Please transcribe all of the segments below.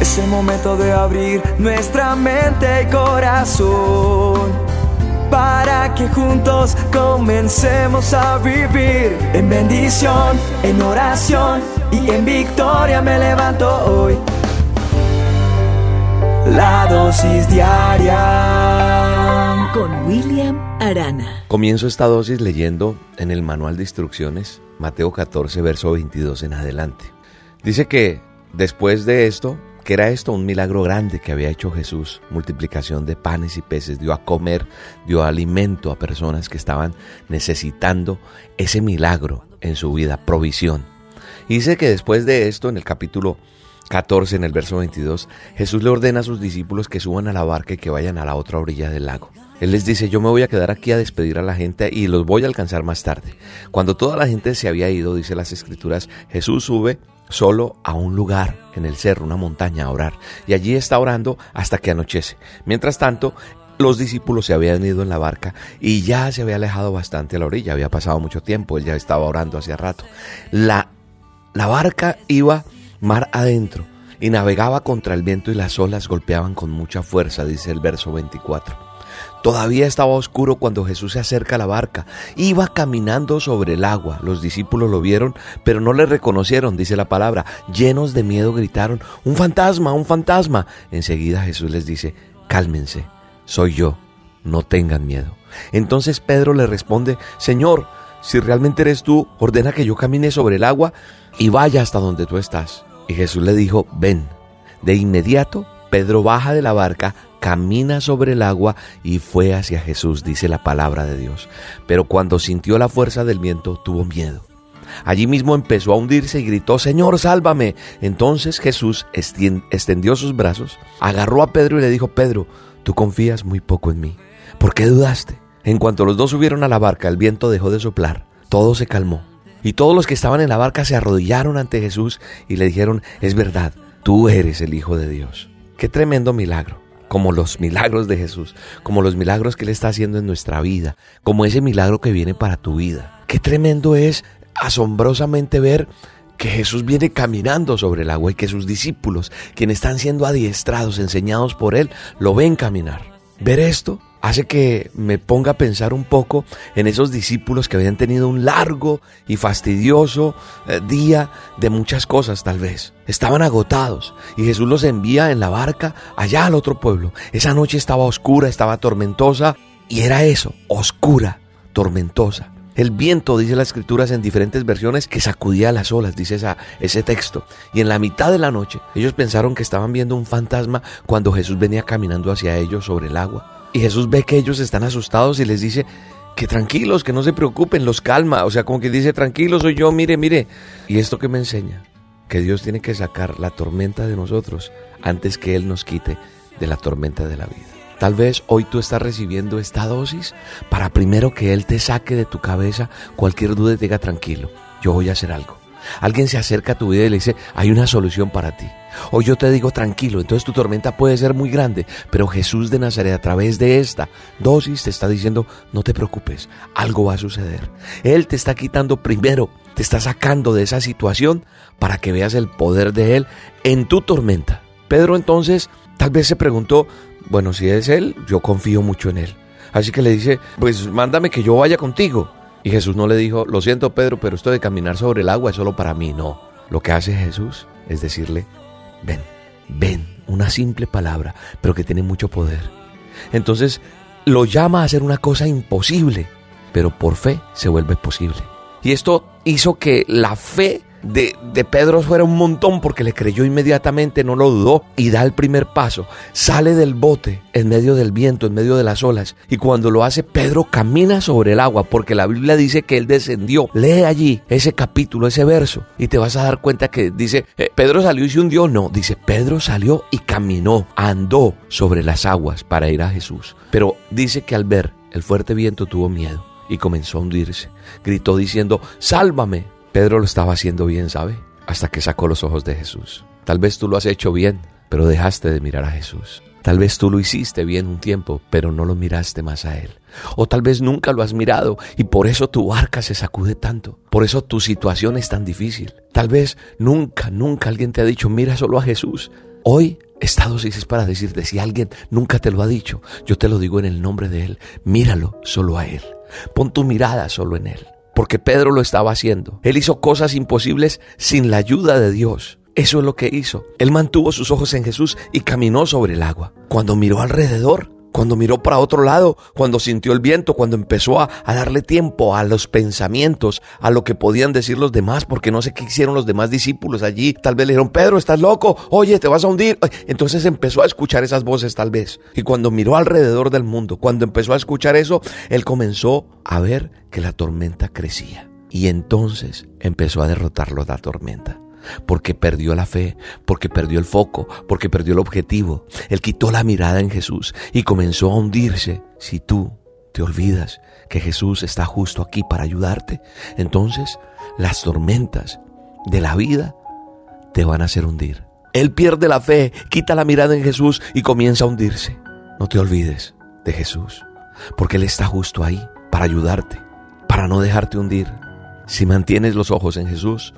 Es el momento de abrir nuestra mente y corazón para que juntos comencemos a vivir en bendición, en oración y en victoria me levanto hoy. La dosis diaria con William Arana. Comienzo esta dosis leyendo en el manual de instrucciones Mateo 14, verso 22 en adelante. Dice que después de esto, que era esto un milagro grande que había hecho Jesús, multiplicación de panes y peces, dio a comer, dio alimento a personas que estaban necesitando ese milagro en su vida, provisión. Y dice que después de esto, en el capítulo 14, en el verso 22, Jesús le ordena a sus discípulos que suban a la barca y que vayan a la otra orilla del lago. Él les dice, yo me voy a quedar aquí a despedir a la gente y los voy a alcanzar más tarde. Cuando toda la gente se había ido, dice las escrituras, Jesús sube solo a un lugar en el cerro, una montaña, a orar. Y allí está orando hasta que anochece. Mientras tanto, los discípulos se habían ido en la barca y ya se había alejado bastante a la orilla, había pasado mucho tiempo, él ya estaba orando hacía rato. La, la barca iba mar adentro y navegaba contra el viento y las olas golpeaban con mucha fuerza, dice el verso 24. Todavía estaba oscuro cuando Jesús se acerca a la barca. Iba caminando sobre el agua. Los discípulos lo vieron, pero no le reconocieron, dice la palabra. Llenos de miedo gritaron, un fantasma, un fantasma. Enseguida Jesús les dice, cálmense, soy yo, no tengan miedo. Entonces Pedro le responde, Señor, si realmente eres tú, ordena que yo camine sobre el agua y vaya hasta donde tú estás. Y Jesús le dijo, ven. De inmediato, Pedro baja de la barca, camina sobre el agua y fue hacia Jesús, dice la palabra de Dios. Pero cuando sintió la fuerza del viento, tuvo miedo. Allí mismo empezó a hundirse y gritó, Señor, sálvame. Entonces Jesús extendió sus brazos, agarró a Pedro y le dijo, Pedro, tú confías muy poco en mí. ¿Por qué dudaste? En cuanto los dos subieron a la barca, el viento dejó de soplar, todo se calmó. Y todos los que estaban en la barca se arrodillaron ante Jesús y le dijeron, es verdad, tú eres el Hijo de Dios. Qué tremendo milagro como los milagros de Jesús, como los milagros que Él está haciendo en nuestra vida, como ese milagro que viene para tu vida. Qué tremendo es asombrosamente ver que Jesús viene caminando sobre el agua y que sus discípulos, quienes están siendo adiestrados, enseñados por Él, lo ven caminar. Ver esto hace que me ponga a pensar un poco en esos discípulos que habían tenido un largo y fastidioso eh, día de muchas cosas tal vez. Estaban agotados y Jesús los envía en la barca allá al otro pueblo. Esa noche estaba oscura, estaba tormentosa y era eso, oscura, tormentosa. El viento, dice las escrituras en diferentes versiones, que sacudía las olas, dice ese texto. Y en la mitad de la noche, ellos pensaron que estaban viendo un fantasma cuando Jesús venía caminando hacia ellos sobre el agua. Y Jesús ve que ellos están asustados y les dice que tranquilos, que no se preocupen, los calma. O sea, como que dice, tranquilo soy yo, mire, mire. Y esto que me enseña, que Dios tiene que sacar la tormenta de nosotros antes que Él nos quite de la tormenta de la vida. Tal vez hoy tú estás recibiendo esta dosis para primero que Él te saque de tu cabeza cualquier duda y te diga tranquilo, yo voy a hacer algo. Alguien se acerca a tu vida y le dice, hay una solución para ti. O yo te digo tranquilo, entonces tu tormenta puede ser muy grande, pero Jesús de Nazaret a través de esta dosis te está diciendo, no te preocupes, algo va a suceder. Él te está quitando primero, te está sacando de esa situación para que veas el poder de Él en tu tormenta. Pedro entonces tal vez se preguntó, bueno, si es Él, yo confío mucho en Él. Así que le dice, pues mándame que yo vaya contigo. Y Jesús no le dijo, lo siento Pedro, pero esto de caminar sobre el agua es solo para mí. No, lo que hace Jesús es decirle, ven, ven, una simple palabra, pero que tiene mucho poder. Entonces lo llama a hacer una cosa imposible, pero por fe se vuelve posible. Y esto hizo que la fe de, Pedro fuera un montón porque le creyó inmediatamente, no lo dudó y da el primer paso. Sale del bote en medio del viento, en medio de las olas. Y cuando lo hace, Pedro camina sobre el agua porque la Biblia dice que él descendió. Lee allí ese capítulo, ese verso y te vas a dar cuenta que dice, eh, Pedro salió y se hundió. No, dice, Pedro salió y caminó, andó sobre las aguas para ir a Jesús. Pero dice que al ver el fuerte viento tuvo miedo y comenzó a hundirse. Gritó diciendo, sálvame. Pedro lo estaba haciendo bien, ¿sabe? Hasta que sacó los ojos de Jesús. Tal vez tú lo has hecho bien, pero dejaste de mirar a Jesús. Tal vez tú lo hiciste bien un tiempo, pero no lo miraste más a Él. O tal vez nunca lo has mirado y por eso tu barca se sacude tanto. Por eso tu situación es tan difícil. Tal vez nunca, nunca alguien te ha dicho, mira solo a Jesús. Hoy esta dosis es para decirte, si alguien nunca te lo ha dicho, yo te lo digo en el nombre de Él, míralo solo a Él. Pon tu mirada solo en Él. Porque Pedro lo estaba haciendo. Él hizo cosas imposibles sin la ayuda de Dios. Eso es lo que hizo. Él mantuvo sus ojos en Jesús y caminó sobre el agua. Cuando miró alrededor, cuando miró para otro lado, cuando sintió el viento, cuando empezó a, darle tiempo a los pensamientos, a lo que podían decir los demás, porque no sé qué hicieron los demás discípulos allí. Tal vez le dijeron, Pedro, estás loco, oye, te vas a hundir. Entonces empezó a escuchar esas voces tal vez. Y cuando miró alrededor del mundo, cuando empezó a escuchar eso, él comenzó a ver que la tormenta crecía. Y entonces empezó a derrotarlo la tormenta porque perdió la fe, porque perdió el foco, porque perdió el objetivo. Él quitó la mirada en Jesús y comenzó a hundirse. Si tú te olvidas que Jesús está justo aquí para ayudarte, entonces las tormentas de la vida te van a hacer hundir. Él pierde la fe, quita la mirada en Jesús y comienza a hundirse. No te olvides de Jesús, porque Él está justo ahí para ayudarte, para no dejarte hundir. Si mantienes los ojos en Jesús,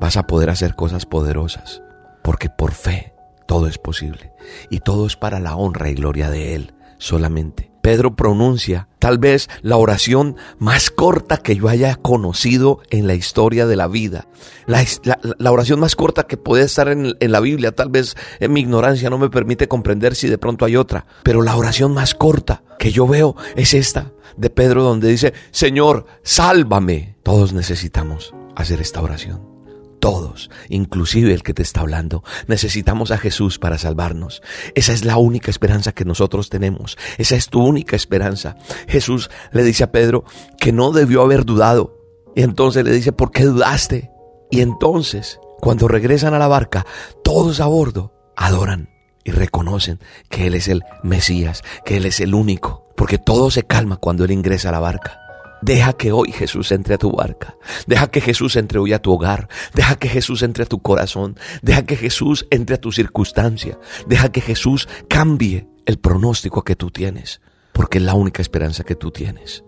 vas a poder hacer cosas poderosas, porque por fe todo es posible y todo es para la honra y gloria de Él solamente. Pedro pronuncia tal vez la oración más corta que yo haya conocido en la historia de la vida. La, oración más corta que puede estar en, en la Biblia. Tal vez en mi ignorancia no me permite comprender si de pronto hay otra. Pero la oración más corta que yo veo es esta de Pedro donde dice, Señor, sálvame. Todos necesitamos hacer esta oración todos, inclusive el que te está hablando. Necesitamos a Jesús para salvarnos. Esa es la única esperanza que nosotros tenemos. Esa es tu única esperanza. Jesús le dice a Pedro que no debió haber dudado. Y entonces le dice, ¿por qué dudaste? Y entonces, cuando regresan a la barca, todos a bordo adoran y reconocen que Él es el Mesías, que Él es el único, porque todo se calma cuando Él ingresa a la barca. Deja que hoy Jesús entre a tu barca. Deja que Jesús entre hoy a tu hogar. Deja que Jesús entre a tu corazón. Deja que Jesús entre a tu circunstancia. Deja que Jesús cambie el pronóstico que tú tienes. Porque es la única esperanza que tú tienes.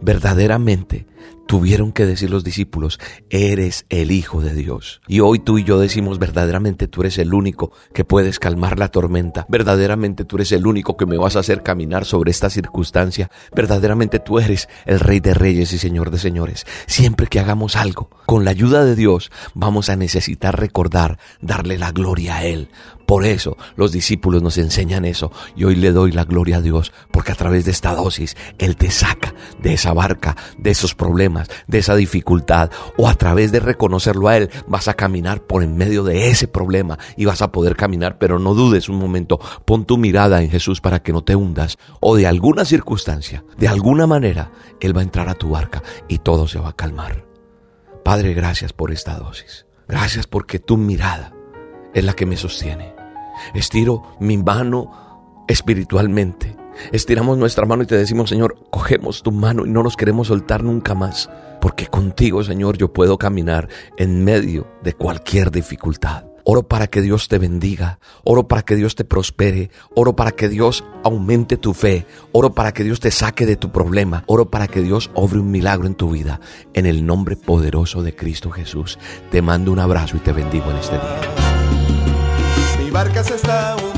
Verdaderamente tuvieron que decir los discípulos, eres el Hijo de Dios. Y hoy tú y yo decimos, verdaderamente tú eres el único que puedes calmar la tormenta. Verdaderamente tú eres el único que me vas a hacer caminar sobre esta circunstancia. Verdaderamente tú eres el Rey de Reyes y Señor de Señores. Siempre que hagamos algo, con la ayuda de Dios, vamos a necesitar recordar, darle la gloria a Él. Por eso los discípulos nos enseñan eso y hoy le doy la gloria a Dios porque a través de esta dosis Él te saca de esa barca, de esos problemas, de esa dificultad o a través de reconocerlo a Él vas a caminar por en medio de ese problema y vas a poder caminar pero no dudes un momento, pon tu mirada en Jesús para que no te hundas o de alguna circunstancia, de alguna manera Él va a entrar a tu barca y todo se va a calmar. Padre, gracias por esta dosis. Gracias porque tu mirada es la que me sostiene. Estiro mi mano espiritualmente. Estiramos nuestra mano y te decimos, Señor, cogemos tu mano y no nos queremos soltar nunca más. Porque contigo, Señor, yo puedo caminar en medio de cualquier dificultad. Oro para que Dios te bendiga, oro para que Dios te prospere, oro para que Dios aumente tu fe, oro para que Dios te saque de tu problema, oro para que Dios obre un milagro en tu vida. En el nombre poderoso de Cristo Jesús, te mando un abrazo y te bendigo en este día mi barca se está hundiendo